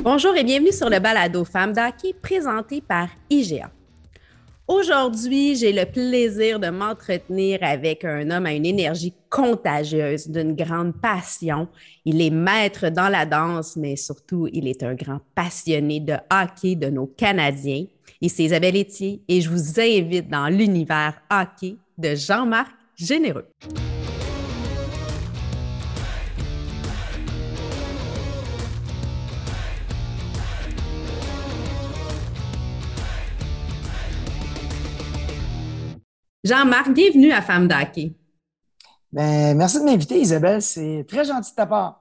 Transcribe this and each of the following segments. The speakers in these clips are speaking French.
Bonjour et bienvenue sur le balado Femmes d'Hockey présenté par IGA. Aujourd'hui, j'ai le plaisir de m'entretenir avec un homme à une énergie contagieuse, d'une grande passion. Il est maître dans la danse, mais surtout, il est un grand passionné de hockey de nos Canadiens. Et c'est Isabelle Etier et je vous invite dans l'univers hockey de Jean-Marc Généreux. Jean-Marc, bienvenue à Femme d'Hockey. Ben, merci de m'inviter, Isabelle. C'est très gentil de ta part.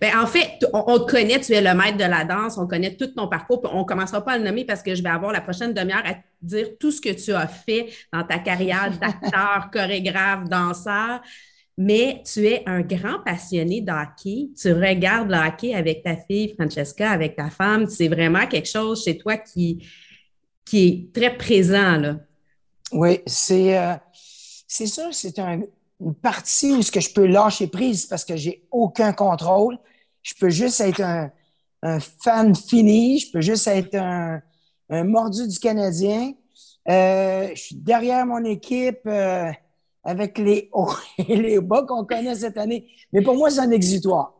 Ben, en fait, on, te connaît, tu es le maître de la danse, on connaît tout ton parcours. On ne commencera pas à le nommer parce que je vais avoir la prochaine demi-heure à te dire tout ce que tu as fait dans ta carrière d'acteur, chorégraphe, danseur. Mais tu es un grand passionné de hockey. Tu regardes le hockey avec ta fille, Francesca, avec ta femme. C'est vraiment quelque chose chez toi qui, qui est très présent. Là. Oui, c'est euh, ça, c'est une partie où ce que je peux lâcher prise parce que j'ai aucun contrôle. Je peux juste être un, fan fini, je peux juste être un, mordu du Canadien. Euh, je suis derrière mon équipe euh, avec les hauts et les bas qu'on connaît cette année. Mais pour moi, c'est un exitoire.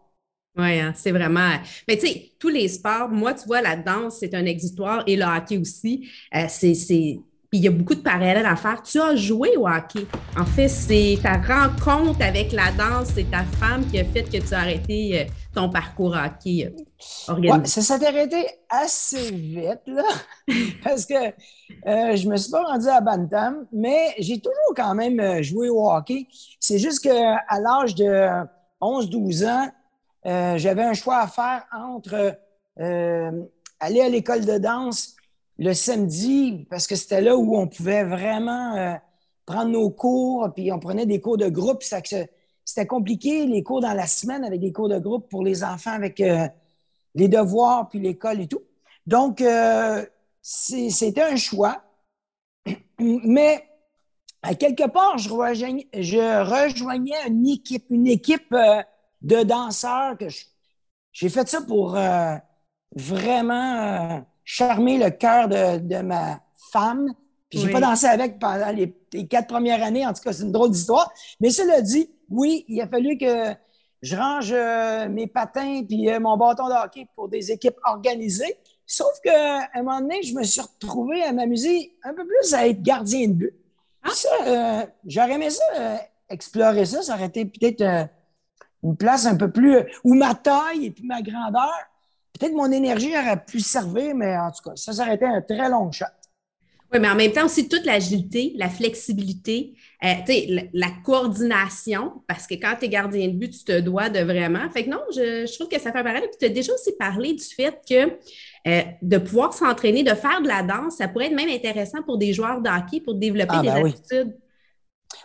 Oui, hein, c'est vraiment. Mais tu sais, tous les sports, moi, tu vois, la danse, c'est un exitoire et le hockey aussi. c'est il y a beaucoup de parallèles à faire. Tu as joué au hockey. En fait, c'est ta rencontre avec la danse, c'est ta femme qui a fait que tu as arrêté euh, ton parcours hockey euh, ça s'est arrêté assez vite, là, parce que euh, je me suis pas rendu à Bantam, mais j'ai toujours quand même joué au hockey. C'est juste qu'à l'âge de 11-12 ans, j'avais un choix à faire entre aller à l'école de danse le samedi, parce que c'était là où on pouvait vraiment euh, prendre nos cours, puis on prenait des cours de groupe. C'était compliqué, les cours dans la semaine avec des cours de groupe pour les enfants avec euh, les devoirs, puis l'école et tout. Donc, euh, c'était un choix. Mais à quelque part, je rejoignais, je rejoignais une équipe, une équipe de danseurs que j'ai fait ça pour vraiment charmer le cœur de, ma femme. Puis j'ai pas dansé avec pendant les, quatre premières années. En tout cas, c'est une drôle d'histoire. Mais cela dit, oui, il a fallu que je range euh, mes patins puis euh, mon bâton de hockey pour des équipes organisées. Sauf qu'à un moment donné, je me suis retrouvé à m'amuser un peu plus à être gardien de but. Ah. Ça, euh, j'aurais aimé ça, explorer ça. Ça aurait été peut-être une place un peu plus où ma taille et puis ma grandeur Peut-être mon énergie aurait pu servir, mais en tout cas, ça, ça aurait été un très long shot. Oui, mais en même temps aussi toute l'agilité, la flexibilité, euh, la, la, coordination, parce que quand tu es gardien de but, tu te dois de vraiment. Fait que non, je, trouve que ça fait pareil. Puis tu as déjà aussi parlé du fait que euh, de pouvoir s'entraîner, de faire de la danse, ça pourrait être même intéressant pour des joueurs de hockey pour développer ah, des ben aptitudes.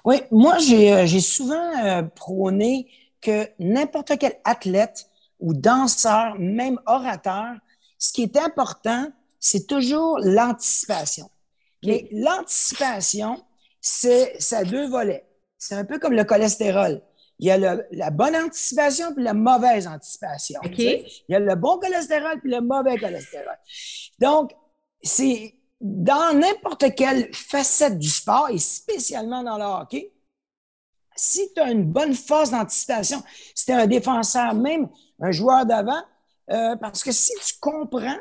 Oui. moi, j'ai euh, souvent prôné que n'importe quel athlète ou danseur, même orateur, ce qui est important, c'est toujours l'anticipation. Mais l'anticipation, c'est ça a deux volets. C'est un peu comme le cholestérol. Il y a la bonne anticipation puis la mauvaise anticipation. Il y a le bon cholestérol puis le mauvais cholestérol. Donc, c'est dans n'importe quelle facette du sport et spécialement dans le hockey, si tu as une bonne force d'anticipation, si tu es un défenseur, même un joueur d'avant, euh, parce que si tu comprends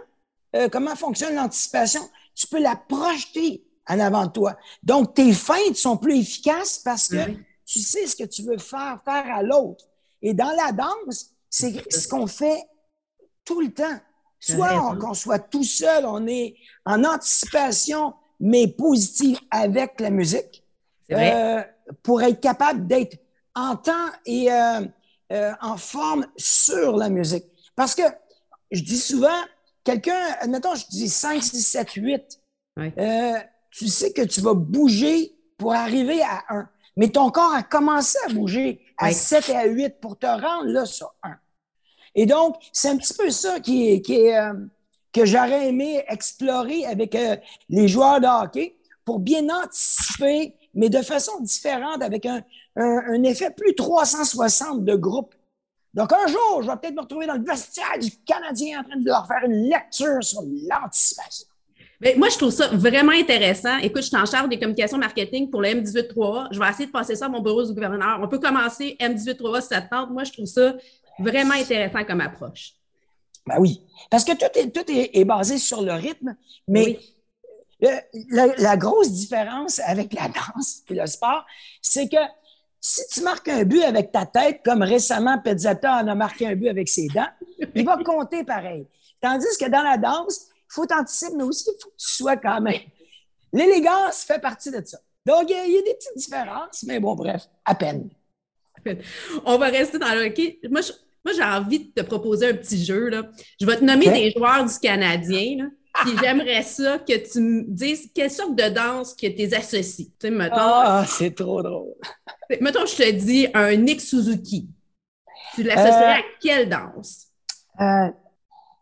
euh, comment fonctionne l'anticipation, tu peux la projeter en avant de toi. Donc, tes feintes sont plus efficaces parce que tu sais ce que tu veux faire faire à l'autre. Et dans la danse, c'est ce qu'on fait tout le temps. Soit qu'on soit tout seul, on est en anticipation, mais positive avec la musique, euh, pour être capable d'être en temps et euh, en forme sur la musique. Parce que je dis souvent, quelqu'un, admettons, je dis 5, 6, 7, 8, tu sais que tu vas bouger pour arriver à 1. Mais ton corps a commencé à bouger à 7 et à 8 pour te rendre là sur 1. Et donc, c'est un petit peu ça qui qui euh, que j'aurais aimé explorer avec euh, les joueurs de hockey pour bien anticiper mais de façon différente, avec un, effet plus 360 de groupe. Donc, un jour, je vais peut-être me retrouver dans le vestiaire du Canadien en train de leur faire une lecture sur l'anticipation. Mais moi, je trouve ça vraiment intéressant. Écoute, je suis en charge des communications marketing pour le M18-3. Je vais essayer de passer ça à mon bureau du gouverneur. On peut commencer M18-3 septembre. Moi, je trouve ça vraiment intéressant comme approche. Ben oui, parce que tout est, tout est, basé sur le rythme, mais la, grosse différence avec la danse et le sport, c'est que si tu marques un but avec ta tête, comme récemment Pezzetta en a marqué un but avec ses dents, il va compter pareil. Tandis que dans la danse, il faut t'anticiper, mais aussi il faut que tu sois quand même. L'élégance fait partie de ça. Donc, il y, a des petites différences, mais bon, bref, à peine. On va rester dans le hockey. Moi, j'ai envie de te proposer un petit jeu. Là. Je vais te nommer des joueurs du Canadien. Là. Puis j'aimerais ça que tu me dises quelle sorte de danse que tu associes. Tu sais, ah, c'est trop drôle. Mettons, je te dis un Nick Suzuki. Tu l'associerais à euh, quelle danse? Euh,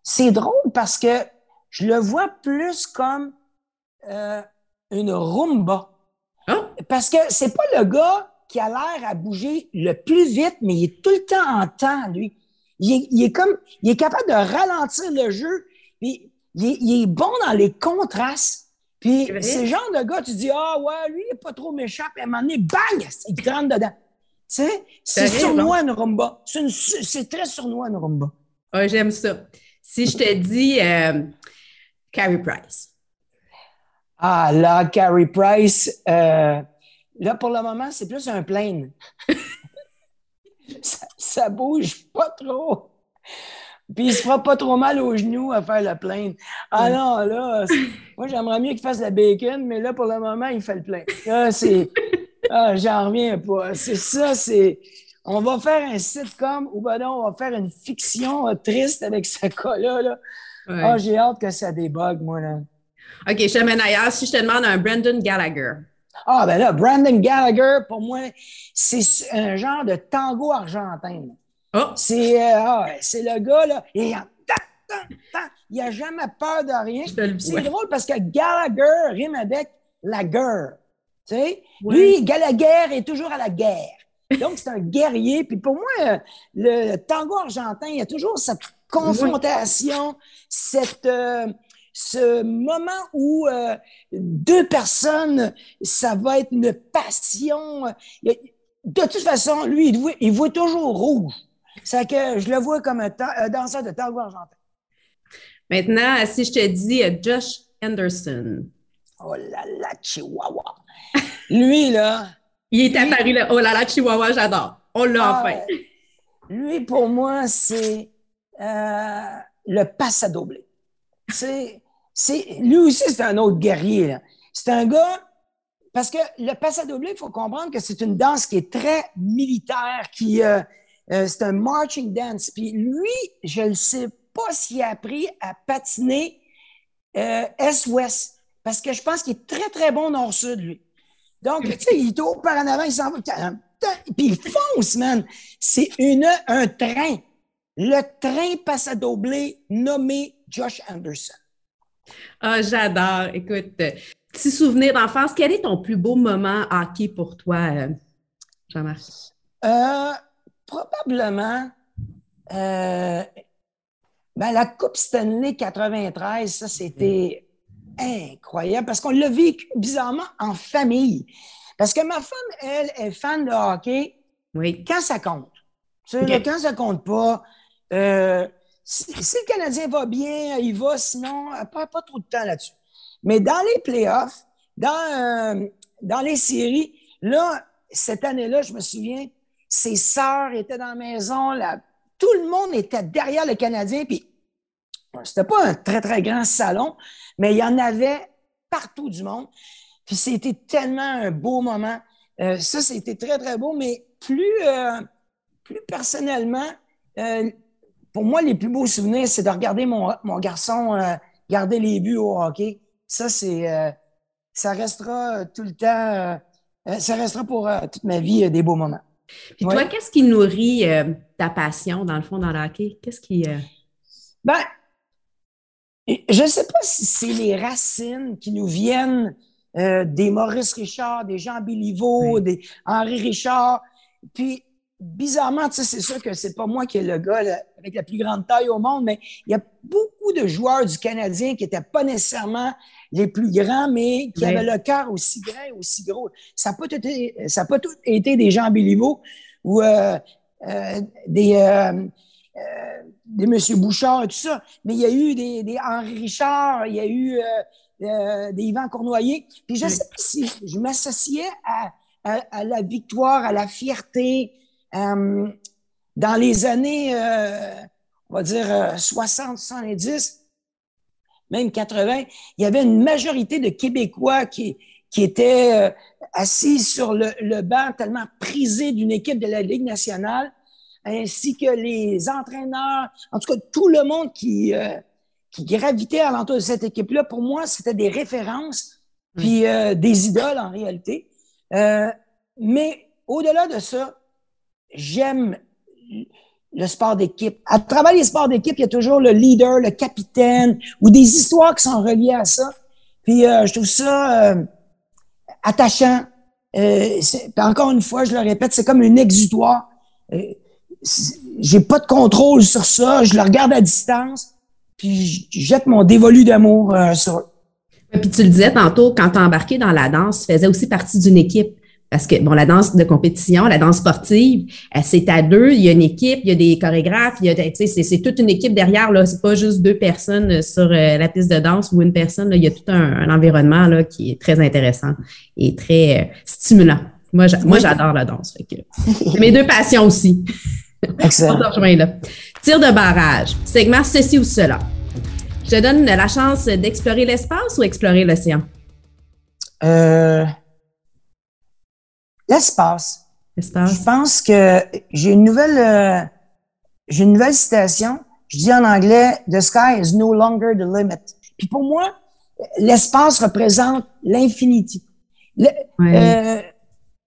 c'est drôle parce que je le vois plus comme euh, une rumba. Ah! Parce que c'est pas le gars qui a l'air à bouger le plus vite, mais il est tout le temps en temps, lui. Il est, comme, il est capable de ralentir le jeu. Puis il est, bon dans les contrastes. Puis c'est le genre de gars, tu dis, ah ouais, lui, il n'est pas trop méchant. Puis à un moment donné, bang, il rentre dedans. Tu sais, c'est sournois une rumba. C'est très sournois une rumba. Ah, j'aime ça. Si je te dis euh, Carrie Price. Ah là, Carrie Price, euh, là pour le moment, c'est plus un plane. ça, ça bouge pas trop. Puis il se fera pas trop mal aux genoux à faire la plainte. Ah non, là, moi j'aimerais mieux qu'il fasse la bacon, mais là, pour le moment, il fait le plein. Là, c'est. Ah, j'en reviens pas. C'est ça, c'est. On va faire un sitcom ou ben non, on va faire une fiction euh, triste avec ce cas-là. Là. Ah, j'ai hâte que ça débogue, moi, là. OK, je t'amène ailleurs. Si je te demande un Brandon Gallagher. Ah, ben là, Brandon Gallagher, pour moi, c'est un genre de tango argentin. Oh. C'est euh, ah, c'est le gars, là, et il n'a jamais peur de rien. C'est drôle parce que Gallagher rime avec la guerre. Tu sais? Lui, Gallagher est toujours à la guerre. Donc, c'est un guerrier. Puis pour moi, le tango argentin, il y a toujours cette confrontation, cette, euh, ce moment où euh, deux personnes, ça va être une passion. De toute façon, lui, il il voit toujours rouge. C'est que je le vois comme un, danseur de tango argentin. Maintenant, si je te dis euh, Josh Anderson. Oh là là, Chihuahua. Lui, là. Il est apparu là. Oh là là, Chihuahua, j'adore. On l'a ah, enfin. Lui, pour moi, c'est euh, le passadoblé. C'est, c'est, lui aussi, c'est un autre guerrier. C'est un gars. Parce que le passadoblé, il faut comprendre que c'est une danse qui est très militaire, qui, euh, euh, c'est un marching dance. Puis lui, je ne sais pas s'il a appris à patiner euh, Est-Ouest. Parce que je pense qu'il est très, très bon nord-sud, lui. Donc, tu sais, il tourne par en avant, il s'en va. Puis il fonce, man. C'est une, un train. Le train passe à doubler nommé Josh Anderson. Ah, j'adore. Écoute, petit souvenir d'enfance. Quel est ton plus beau moment hockey pour toi, euh, Jean-Marc? Euh, probablement euh, ben, la Coupe Stanley 93, ça, c'était incroyable parce qu'on l'a vécu bizarrement en famille. Parce que ma femme, elle, est fan de hockey oui. quand ça compte? Quand ça compte pas, euh, si, le Canadien va bien, il va, sinon, elle perd pas trop de temps là-dessus. Mais dans les playoffs, dans, euh, dans les séries, là, cette année-là, je me souviens, ses sœurs étaient dans la maison, tout le monde était derrière le Canadien, puis c'était pas un très, très grand salon, mais il y en avait partout du monde. Puis c'était tellement un beau moment. Euh, ça, c'était très, très beau, mais plus, euh, plus personnellement, euh, pour moi, les plus beaux souvenirs, c'est de regarder mon, mon garçon garder les buts au hockey. Ça, c'est ça restera tout le temps, ça restera pour toute ma vie des beaux moments. Puis toi, qu'est-ce qui nourrit euh, ta passion, dans le fond, dans le hockey? Qu'est-ce qui. Euh... Ben, je ne sais pas si c'est les racines qui nous viennent euh, des Maurice Richard, des Jean Béliveau, des Henri Richard. Puis bizarrement, tu sais, c'est sûr que c'est pas moi qui est le gars avec la plus grande taille au monde, mais il y a beaucoup de joueurs du Canadien qui n'étaient pas nécessairement les plus grands, mais qui avaient le cœur aussi grand aussi gros. Ça n'a pas, été, ça pas tout été des Jean Béliveau ou euh, euh, des, euh, des M. Bouchard et tout ça, mais il y a eu des, des Henri Richard, il y a eu des Yvan Cournoyer. Puis je sais pas si je m'associais à, à, à, la victoire, à la fierté, euh, dans les années, euh, on va dire 60, euh, 70, même 80, il y avait une majorité de Québécois qui, qui étaient assis sur le, banc tellement prisés d'une équipe de la Ligue nationale, ainsi que les entraîneurs, en tout cas tout le monde qui, qui gravitait alentour de cette équipe-là. Pour moi, c'était des références, puis des idoles en réalité. mais au-delà de ça, j'aime le sport d'équipe. À travers les sports d'équipe, il y a toujours le leader, le capitaine ou des histoires qui sont reliées à ça. Puis euh, je trouve ça euh, attachant. Euh, encore une fois, je le répète, c'est comme une exutoire. Euh, j'ai pas de contrôle sur ça. Je le regarde à distance, puis je jette mon dévolu d'amour sur eux. Puis tu le disais tantôt, quand tu embarqué dans la danse, tu faisais aussi partie d'une équipe. Parce que, bon, la danse de compétition, la danse sportive, euh, c'est à deux, il y a une équipe, il y a des chorégraphes, il y a, c'est toute une équipe derrière, là. C'est pas juste deux personnes euh, sur euh, la piste de danse ou une personne, là. Il y a tout un, environnement, là, qui est très intéressant et très stimulant. Moi, j'adore la danse. c'est mes deux passions aussi. Excellent. Tir de barrage, segment ceci ou cela. Je te donne la chance d'explorer l'espace ou explorer l'océan? Euh, L'espace. Je pense que j'ai une nouvelle, euh, j'ai une nouvelle citation. Je dis en anglais, The sky is no longer the limit. Puis pour moi, l'espace représente l'infinité. Euh,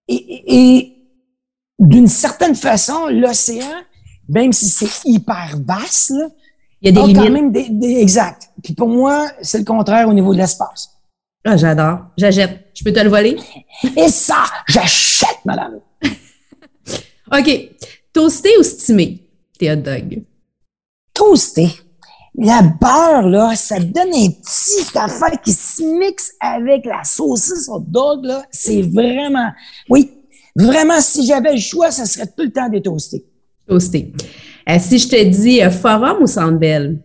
et, d'une certaine façon, l'océan, même si c'est hyper vaste, il y a des limites. Quand même des, exact. Puis pour moi, c'est le contraire au niveau de l'espace. Ah, j'adore. J'achète. Je peux te le voler? Et ça, j'achète, madame. OK. Toasté ou stimé, tes hot dogs? Toasté. La beurre, là, ça donne un petit affaire qui se mixe avec la saucisse hot dog, là. C'est vraiment, oui, vraiment, si j'avais le choix, ça serait tout le temps des toastés. Toasté. Euh, si je te dis euh, forum ou Sandbell?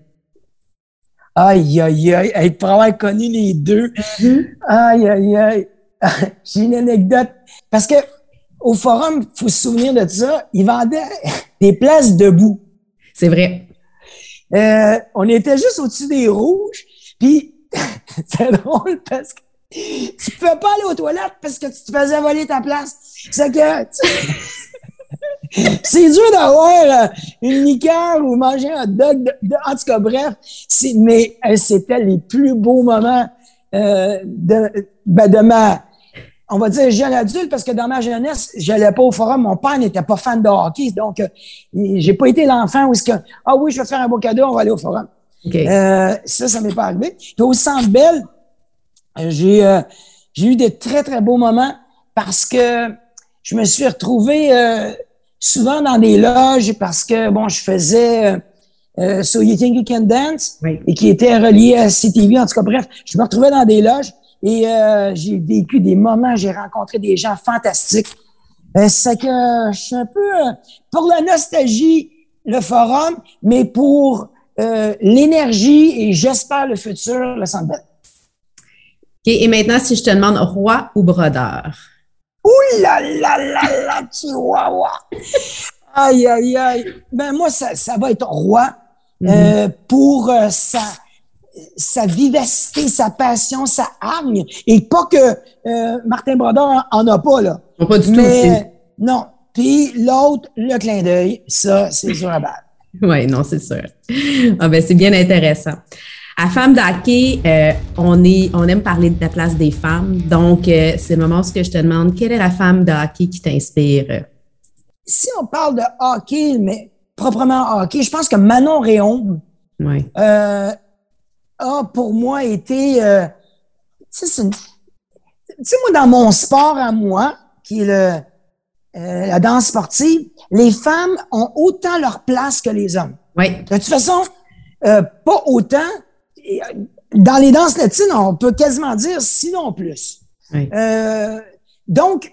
Aïe, aïe, aïe. Elle pourrait avoir connu les deux. Mm-hmm. Aïe, aïe, aïe. J'ai une anecdote. Parce que au forum, il faut se souvenir de ça, ils vendaient des places debout. C'est vrai. Euh, on était juste au-dessus des rouges. Puis, c'est drôle parce que tu ne pouvais pas aller aux toilettes parce que tu te faisais voler ta place. C'est que... c'est dur d'avoir euh, une liqueur ou manger un dog. en tout cas, bref, mais euh, c'était les plus beaux moments euh, de, ben, de ma, on va dire jeune adulte, parce que dans ma jeunesse, j'allais pas au forum. Mon père n'était pas fan de hockey, donc j'ai pas été l'enfant où est-ce que ah oui, je vais faire un beau cadeau, on va aller au forum. ça, ça m'est pas arrivé. Puis au Centre Bell, j'ai j'ai eu des très très beaux moments parce que je me suis retrouvé souvent dans des loges parce que, bon, je faisais euh, euh So You Think You Can Dance et qui était relié à CTV. En tout cas, bref, je me retrouvais dans des loges et euh, j'ai vécu des moments, j'ai rencontré des gens fantastiques. Euh, c'est que je suis un peu pour la nostalgie, le forum, mais pour l'énergie et j'espère le futur, le centre et maintenant, si je te demande roi ou brodeur? Ouh là là là là, chihuahua! Aïe, aïe, aïe. Ben, moi, ça, ça va être roi euh, mhm. pour euh, sa, sa vivacité, sa passion, sa hargne. Et pas que euh, Martin Brodeur en, a pas, là. Pas du Mais, Non. Puis l'autre, le clin d'œil, ça, c'est sur la balle. Oui, non, c'est sûr. Ah ben, c'est bien intéressant. À Femme d'hockey, euh, on, est, on aime parler de la place des femmes. Donc, euh, c'est le moment où je te demande, quelle est la femme de hockey qui t'inspire? Si on parle de hockey, mais proprement hockey, je pense que Manon Réon euh, a pour moi été... tu sais, moi, dans mon sport à moi, qui est le, euh, la danse sportive, les femmes ont autant leur place que les hommes. Oui. De toute façon, euh, pas autant. Dans les danses latines, on peut quasiment dire sinon plus. Oui. Euh, donc,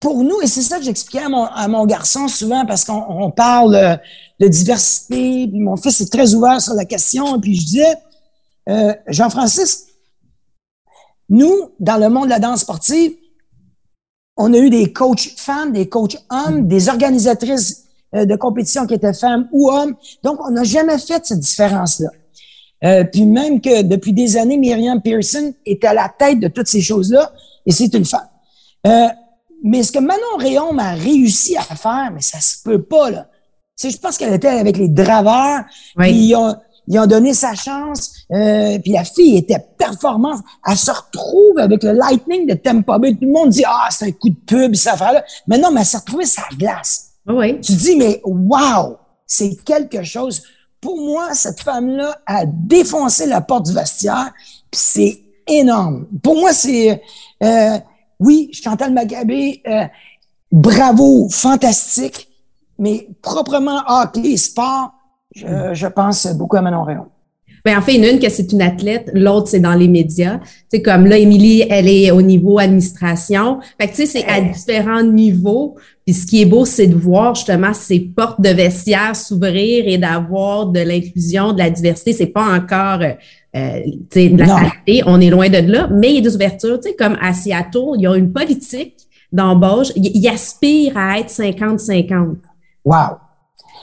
pour nous, et c'est ça que j'expliquais à mon, à mon garçon souvent parce qu'on on parle euh, de diversité, puis mon fils est très ouvert sur la question, et puis je disais, euh, Jean-Francis, nous, dans le monde de la danse sportive, on a eu des coachs femmes, des coachs hommes, des organisatrices euh, de compétition qui étaient femmes ou hommes. Donc, on n'a jamais fait cette différence-là. Euh, puis même que depuis des années, Myriam Pearson est à la tête de toutes ces choses-là, et c'est une femme. Euh, mais ce que Manon Réon a réussi à faire, mais ça se peut pas, là. Tu sais, je pense qu'elle était avec les draveurs, Oui. puis ils ont, ils ont donné sa chance, euh, puis la fille était performante. Elle se retrouve avec le Lightning de Tampa Bay. Tout le monde dit, ah, c'est un coup de pub, ça affaire-là. Mais non, mais elle s'est retrouvée sa glace. Oui. Tu dis, mais wow, c'est quelque chose. Pour moi, cette femme-là a défoncé la porte du vestiaire, c'est énorme. Pour moi, c'est, euh, oui, Chantal Macabé, euh, bravo, fantastique, mais proprement hockey, sport, je, je pense beaucoup à Manon Réon. Ben, en fait, il a une que c'est une athlète, l'autre, c'est dans les médias. C'est comme là, Émilie, elle est au niveau administration. Fait que, tu sais, c'est à différents niveaux. Puis ce qui est beau, c'est de voir justement ces portes de vestiaire s'ouvrir et d'avoir de l'inclusion, de la diversité. C'est pas encore, euh, euh, tu sais, de la qualité. On est loin de là. Mais il y a des ouvertures, tu sais, comme à Seattle, il y a une politique d'embauche. Ils aspirent à être 50-50. Wow.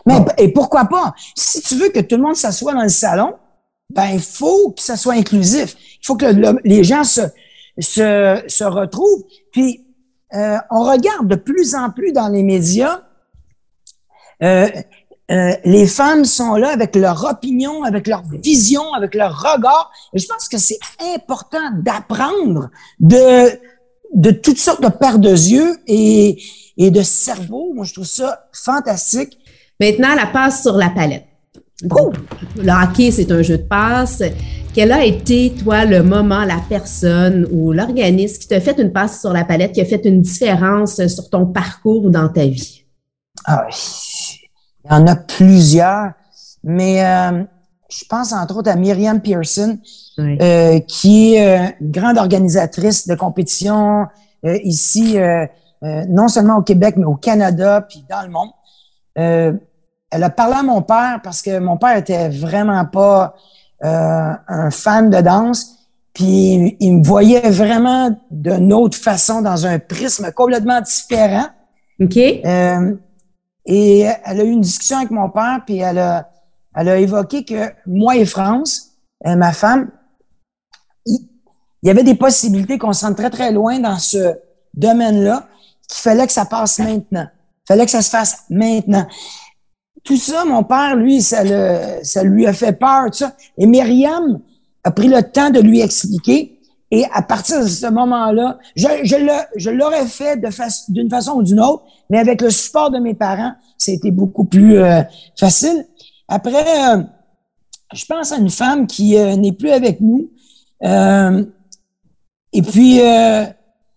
Mais et pourquoi pas? Si tu veux que tout le monde s'assoie dans le salon, ben il faut que ça soit inclusif. Il faut que le- les gens se, se, se retrouvent. Puis euh, on regarde de plus en plus dans les médias, euh, euh, les femmes sont là avec leur opinion, avec leur vision, avec leur regard. Et je pense que c'est important d'apprendre de, de toutes sortes de paires de yeux et, et de cerveau. Moi, je trouve ça fantastique. Maintenant, la passe sur la palette. Oh! Le hockey, c'est un jeu de passe. Quel a été, toi, le moment, la personne ou l'organisme qui t'a fait une passe sur la palette, qui a fait une différence sur ton parcours ou dans ta vie? Ah. Il y en a plusieurs, mais euh, je pense entre autres à Myriam Pearson, Oui. euh, qui est euh, une grande organisatrice de compétition ici, non seulement au Québec, mais au Canada, puis dans le monde. Elle a parlé à mon père parce que mon père était vraiment pas euh, un fan de danse, puis il me voyait vraiment d'une autre façon, dans un prisme complètement différent. OK? Euh, et elle a eu une discussion avec mon père, puis elle a, elle a évoqué que moi et France, euh, ma femme, il, il y avait des possibilités qu'on se rende très, très loin dans ce domaine-là, qu'il fallait que ça passe maintenant. Il fallait que ça se fasse maintenant. Tout ça, mon père, lui, ça, le, ça lui a fait peur, tout ça. Et Myriam a pris le temps de lui expliquer. Et à partir de ce moment-là, je, je, l'aurais fait de fa- d'une façon ou d'une autre, mais avec le support de mes parents, c'était beaucoup plus euh, facile. Après, euh, je pense à une femme qui euh, n'est plus avec nous. Euh, et puis, euh,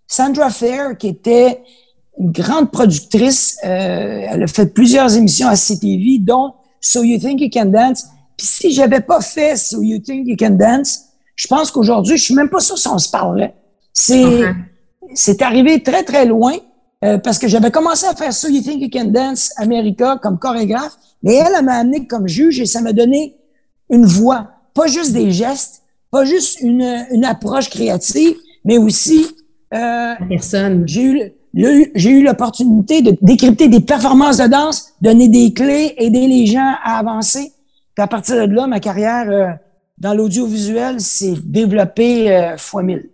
Sandra Fair, qui était une grande productrice, euh, elle a fait plusieurs émissions à CTV, dont So You Think You Can Dance. Puis si j'avais pas fait So You Think You Can Dance, je pense qu'aujourd'hui, je suis même pas sûr si on se parlerait. C'est, arrivé très, très loin euh, parce que j'avais commencé à faire So You Think You Can Dance America comme chorégraphe, mais elle, elle m'a amené comme juge et ça m'a donné une voix, pas juste des gestes, pas juste une, une approche créative, mais aussi euh, La personne. j'ai eu, j'ai eu l'opportunité de décrypter des performances de danse, donner des clés, aider les gens à avancer. Puis à partir de là, ma carrière euh, dans l'audiovisuel s'est développée euh, fois mille.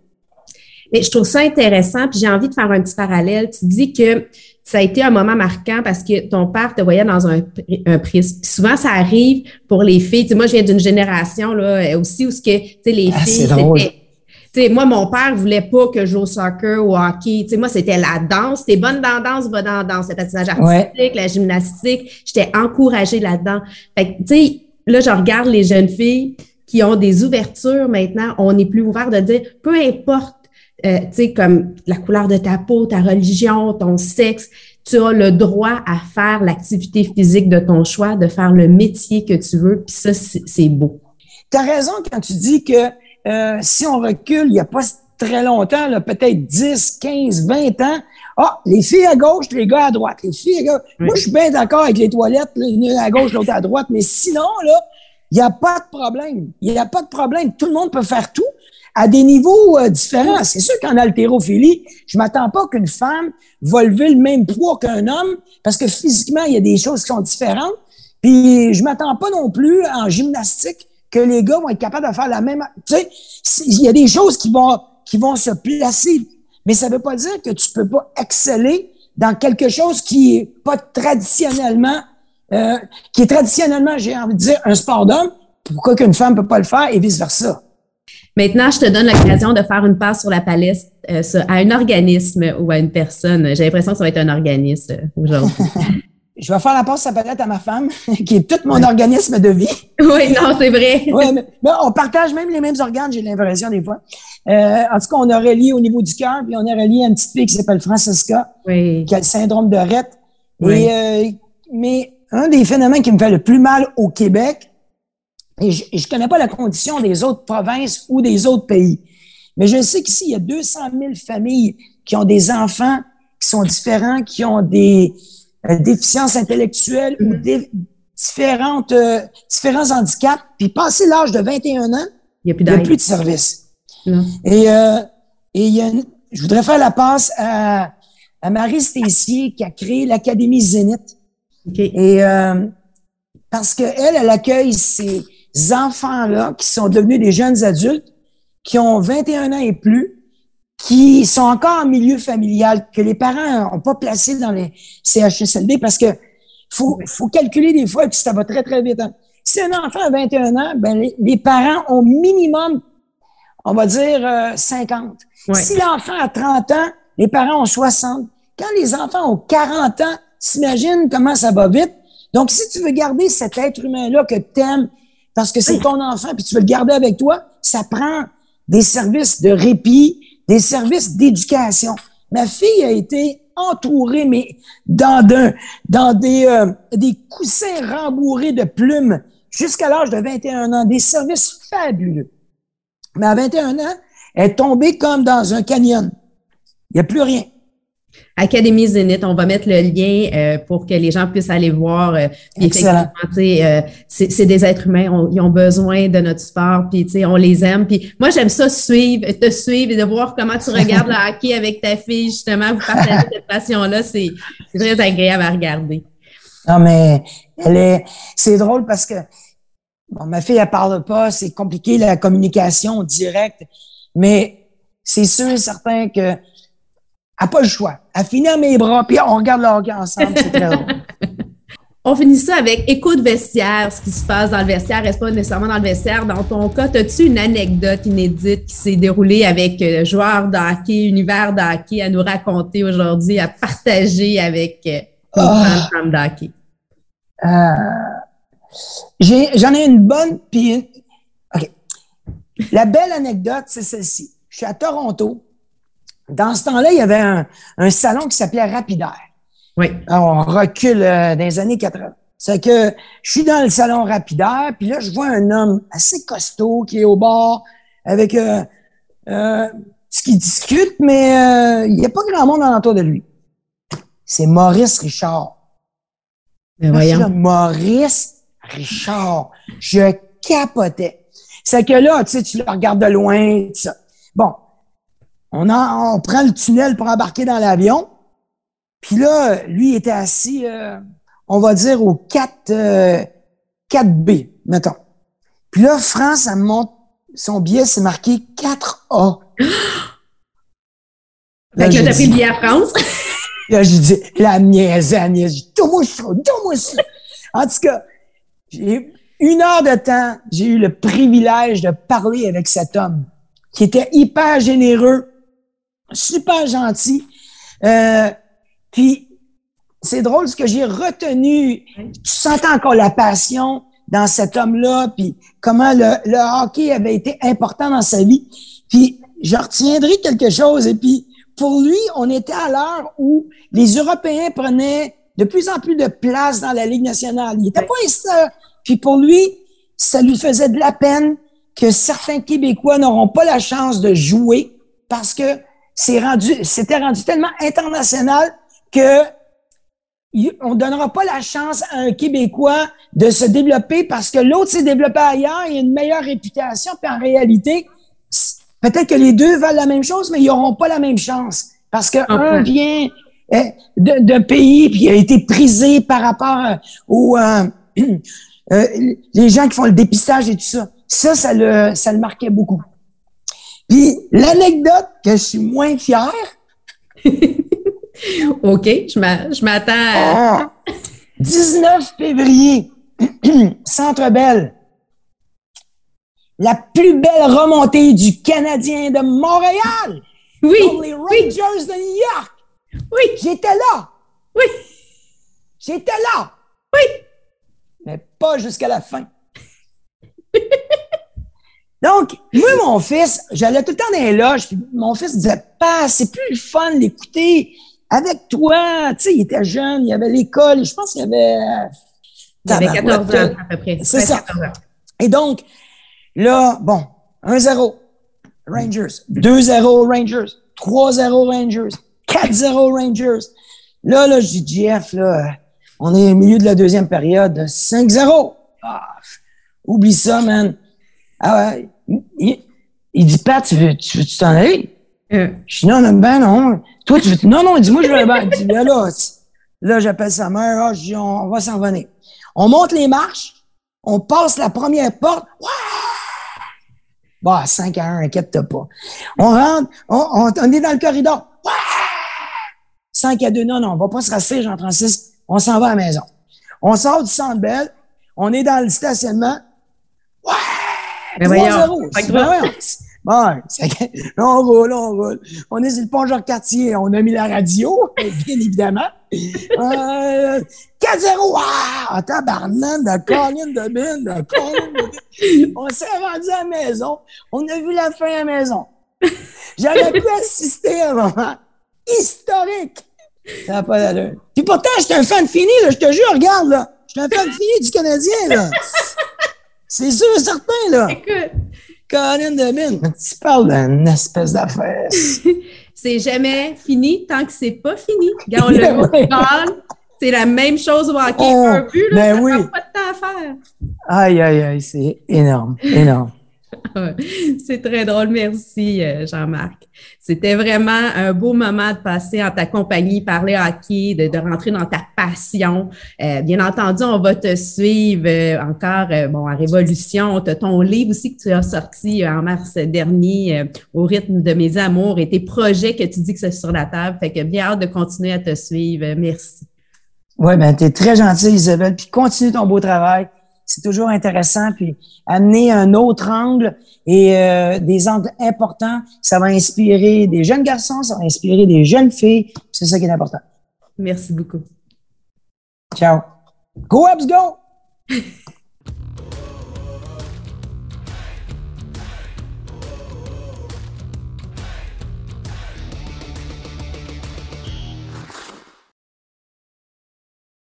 Mais je trouve ça intéressant, puis j'ai envie de faire un petit parallèle. Tu dis que ça a été un moment marquant parce que ton père te voyait dans un, pri- un prisme. Puis souvent, ça arrive pour les filles. Tu sais, moi, je viens d'une génération là aussi où ce que, tu sais, les Ah, filles, c'était... Sais, moi, mon père voulait pas que je joue au soccer ou au hockey. Tu sais, moi, c'était la danse. T'es bonne dans la danse, va dans la danse. Le patinage artistique, la gymnastique. J'étais encouragée là-dedans. Fait que, tu sais, là, je regarde les jeunes filles qui ont des ouvertures maintenant. On est plus ouvert de dire, peu importe euh, tu sais, comme la couleur de ta peau, ta religion, ton sexe, tu as le droit à faire l'activité physique de ton choix, de faire le métier que tu veux, puis ça, c'est beau. Tu as raison quand tu dis que euh, si on recule, il n'y a pas très longtemps, peut-être 10, 15, 20 ans, ah, les filles à gauche, les gars à droite. Les filles à gauche. Moi, je suis bien d'accord avec les toilettes, l'une à gauche, l'autre à droite, mais sinon, là, il n'y a pas de problème. Il n'y a pas de problème. Tout le monde peut faire tout à des niveaux euh, différents. C'est sûr qu'en haltérophilie, je m'attends pas qu'une femme va lever le même poids qu'un homme parce que physiquement, il y a des choses qui sont différentes. Puis je m'attends pas non plus en gymnastique que les gars vont être capables de faire la même. Tu sais, il y a des choses qui vont qui vont se placer, mais ça veut pas dire que tu peux pas exceller dans quelque chose qui est pas traditionnellement, euh, qui est traditionnellement, j'ai envie de dire, un sport d'homme. Pourquoi qu'une femme peut pas le faire et vice versa? Maintenant, je te donne l'occasion de faire une passe sur la palette euh, à un organisme ou à une personne. J'ai l'impression que ça va être un organisme euh, aujourd'hui. je vais faire la passe la palette à ma femme, qui est tout mon organisme de vie. Oui, non, c'est vrai. oui, mais, on partage même les mêmes organes, j'ai l'impression des fois. Euh, en tout cas, on a relié au niveau du cœur, puis on a relié à une petite fille qui s'appelle Francesca, qui a le syndrome de Rett. Et, mais un des phénomènes qui me fait le plus mal au Québec, et je ne connais pas la condition des autres provinces ou des autres pays. Mais je sais qu'ici, il y a 200 000 familles qui ont des enfants qui sont différents, qui ont des euh, déficiences intellectuelles ou mm-hmm. des, différentes, euh, différents handicaps. Puis passé l'âge de 21 ans, il n'y a, plus de service. Et, euh, et y a je voudrais faire la passe à, à Marie Stessier qui a créé l'Académie Zénith. Et euh, parce qu'elle, elle accueille ces enfants-là qui sont devenus des jeunes adultes, qui ont 21 ans et plus, qui sont encore en milieu familial, que les parents n'ont pas placé dans les CHSLD parce que faut, faut calculer des fois, et puis ça va très, très vite. Hein. Si un enfant a 21 ans, ben les, parents ont minimum, on va dire, 50. Euh, si l'enfant a 30 ans, les parents ont 60. Quand les enfants ont 40 ans, t'imagines comment ça va vite? Donc, si tu veux garder cet être humain-là que tu aimes, parce que c'est ton enfant, puis tu veux le garder avec toi, ça prend des services de répit, des services d'éducation. Ma fille a été entourée, mais dans, des, euh, des coussins rembourrés de plumes jusqu'à l'âge de 21 ans, des services fabuleux. Mais à 21 ans, elle est tombée comme dans un canyon. Il n'y a plus rien. Académie Zénith, on va mettre le lien euh, pour que les gens puissent aller voir. Euh, effectivement, euh, c'est des êtres humains, ils ont besoin de notre sport, puis on les aime. Puis moi, j'aime ça suivre, te suivre et de voir comment tu regardes le hockey avec ta fille, justement, vous partagez cette passion-là, c'est très agréable à regarder. Non, mais elle est, c'est drôle parce que bon, ma fille, elle parle pas, c'est compliqué la communication directe, mais c'est sûr et certain que n'a pas le choix. Elle finit à mes bras, puis on regarde le hockey ensemble. C'est très On finit ça avec écoute vestiaire, ce qui se passe dans le vestiaire, reste pas nécessairement dans le vestiaire. Dans ton cas, as-tu une anecdote inédite qui s'est déroulée avec euh, joueurs de hockey, univers de hockey à nous raconter aujourd'hui, à partager avec euh, une femme de hockey? Euh, j'en ai, une bonne, puis OK. La belle anecdote, c'est celle-ci. Je suis à Toronto, dans ce temps-là, il y avait un, salon qui s'appelait Rapidaire. Oui. on recule euh, dans les années 80. C'est que je suis dans le salon Rapidaire, puis là, je vois un homme assez costaud qui est au bord avec euh, euh ce qui discute, mais euh, il n'y a pas grand monde alentour de lui. C'est Maurice Richard. Mais voyons. Maurice Richard. Je capotais. C'est que là, tu sais, tu le regardes de loin, ça. Bon, on, prend le tunnel pour embarquer dans l'avion. Puis là, lui était assis, euh, on va dire, au 4, 4B, euh, mettons. Puis là, France, elle monte son billet, c'est marqué 4A. Fait que là, t'as pris le billet à France. là, j'ai dit, la niaise, la niaise. Donne-moi ça, donne-moi ça. En tout cas, j'ai une heure de temps, j'ai eu le privilège de parler avec cet homme qui était hyper généreux, super gentil. Euh, puis, c'est drôle ce que j'ai retenu. Tu sentais encore la passion dans cet homme-là, puis comment le, hockey avait été important dans sa vie. Puis, je retiendrai quelque chose. Et puis, pour lui, on était à l'heure où les Européens prenaient de plus en plus de place dans la Ligue nationale. Il était pas ça. Puis pour lui, ça lui faisait de la peine que certains Québécois n'auront pas la chance de jouer parce que c'est rendu, c'était rendu tellement international que on donnera pas la chance à un Québécois de se développer parce que l'autre s'est développé ailleurs, il a une meilleure réputation, puis en réalité, peut-être que les deux valent la même chose, mais ils n'auront pas la même chance. Parce qu'un vient eh, d'un pays, puis il a été prisé par rapport aux euh, euh, les gens qui font le dépistage et tout ça. Ça, ça le, ça le marquait beaucoup. Puis l'anecdote que je suis moins fier, OK, je m'attends à... 19 ah! février, Centre Belle. La plus belle remontée du Canadien de Montréal. Oui. les Rangers de New York. Oui. J'étais là. Oui. J'étais là. Oui. Mais pas jusqu'à la fin. Donc, moi, mon fils, j'allais tout le temps dans les loges, puis mon fils disait, pas, c'est plus le fun d'écouter avec toi. Tu sais, il était jeune, il avait l'école, je pense qu'il avait. Il avait 14 ans, à peu près. C'est ça. Et donc, là, bon, 1-0, Rangers. 2-0, Rangers. 3-0, Rangers. 4-0, Rangers. Là, là, je dis, Jeff, là, on est au milieu de la deuxième période. 5-0. Ah, oublie ça, man. Ah ouais. Il, dit, Pat, tu veux, tu veux t'en aller? Euh. Je dis, non, non, ben non. Toi, tu veux, non, non, dis-moi, je vais ben, dis, là, là, là j'appelle sa mère, ah, je dis, on, va s'en venir. On monte les marches, on passe la première porte! Bah, 5 à 1, inquiète-toi pas. On rentre, on, on, est dans le corridor, ouais! 5 à 2, non, non, on va pas se rasser, Jean-Francis, on s'en va à la maison. On sort du centre belle, on est dans le stationnement, ouais! 3-0. Bon, on roule, on roule. On est sur le pont Jacques-Cartier. On a mis la radio, bien évidemment. Euh, 4-0, ah! Tabarnane de colline de mine, de colline de On s'est rendu à la maison. On a vu la fin à la maison. J'aurais pu assister à un moment historique. Ça n'a pas d'allure. Puis pourtant, j'étais un fan fini, là, je te jure, regarde, là. J'étais un fan fini du Canadien, là. C'est sûr et certain, là. Écoute. Colin de mine, tu parles d'une espèce d'affaire. c'est jamais fini tant que c'est pas fini. Regarde, le c'est la même chose au hockey. Oh, un but, là, ben ça oui. pas de temps à faire. Aïe, aïe, aïe, c'est énorme, énorme. C'est très drôle. Merci, euh, Jean-Marc. C'était vraiment un beau moment de passer en ta compagnie, parler hockey, de, de rentrer dans ta passion. Euh, bien entendu, on va te suivre euh, encore bon, à Révolution. Ton livre aussi que tu as sorti en mars dernier, Au rythme de mes amours, et tes projets que tu dis que c'est sur la table. Fait que bien hâte de continuer à te suivre. Merci. Oui, ben, tu es très gentille, Isabelle. Puis continue ton beau travail c'est toujours intéressant. Puis amener un autre angle et euh, des angles importants, ça va inspirer des jeunes garçons, ça va inspirer des jeunes filles. C'est ça qui est important. Merci beaucoup. Ciao. Go Abs, go!